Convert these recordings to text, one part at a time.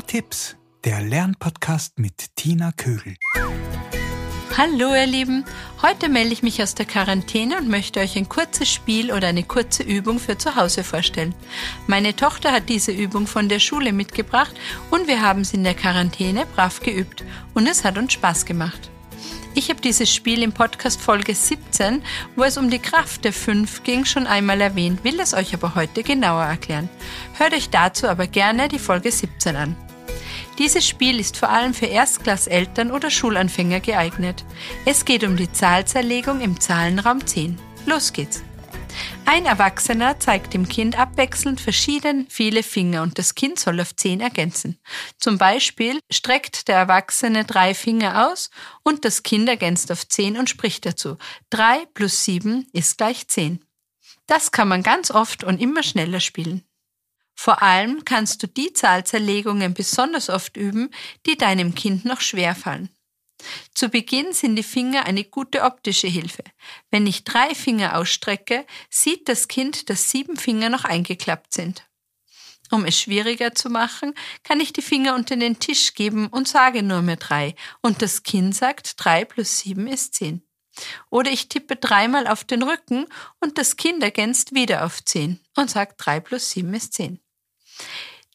Tipps, der Lernpodcast mit Tina Kögel. Hallo ihr Lieben, heute melde ich mich aus der Quarantäne und möchte euch ein kurzes Spiel oder eine kurze Übung für zu Hause vorstellen. Meine Tochter hat diese Übung von der Schule mitgebracht und wir haben sie in der Quarantäne brav geübt und es hat uns Spaß gemacht. Ich habe dieses Spiel im Podcast Folge 17, wo es um die Kraft der Fünf ging, schon einmal erwähnt, will es euch aber heute genauer erklären. Hört euch dazu aber gerne die Folge 17 an. Dieses Spiel ist vor allem für Erstklasseltern oder Schulanfänger geeignet. Es geht um die Zahlzerlegung im Zahlenraum 10. Los geht's! Ein Erwachsener zeigt dem Kind abwechselnd verschieden viele Finger und das Kind soll auf zehn ergänzen. Zum Beispiel streckt der Erwachsene drei Finger aus und das Kind ergänzt auf zehn und spricht dazu. Drei plus sieben ist gleich zehn. Das kann man ganz oft und immer schneller spielen. Vor allem kannst du die Zahlzerlegungen besonders oft üben, die deinem Kind noch schwerfallen. Zu Beginn sind die Finger eine gute optische Hilfe. Wenn ich drei Finger ausstrecke, sieht das Kind, dass sieben Finger noch eingeklappt sind. Um es schwieriger zu machen, kann ich die Finger unter den Tisch geben und sage nur mehr drei, und das Kind sagt, drei plus sieben ist zehn. Oder ich tippe dreimal auf den Rücken und das Kind ergänzt wieder auf zehn und sagt, drei plus sieben ist zehn.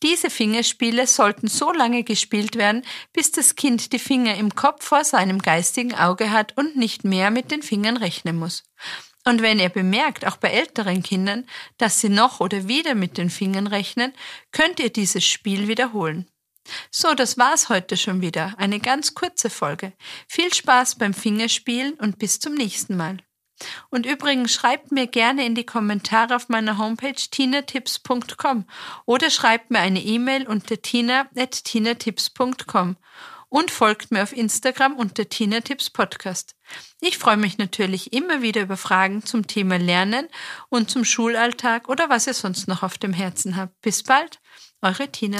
Diese Fingerspiele sollten so lange gespielt werden, bis das Kind die Finger im Kopf vor seinem geistigen Auge hat und nicht mehr mit den Fingern rechnen muss. Und wenn ihr bemerkt, auch bei älteren Kindern, dass sie noch oder wieder mit den Fingern rechnen, könnt ihr dieses Spiel wiederholen. So, das war's heute schon wieder. Eine ganz kurze Folge. Viel Spaß beim Fingerspielen und bis zum nächsten Mal. Und übrigens schreibt mir gerne in die Kommentare auf meiner Homepage tinatips.com oder schreibt mir eine E-Mail unter tina.tinatips.com und folgt mir auf Instagram unter Tina Tipps Podcast. Ich freue mich natürlich immer wieder über Fragen zum Thema Lernen und zum Schulalltag oder was ihr sonst noch auf dem Herzen habt. Bis bald, eure Tina.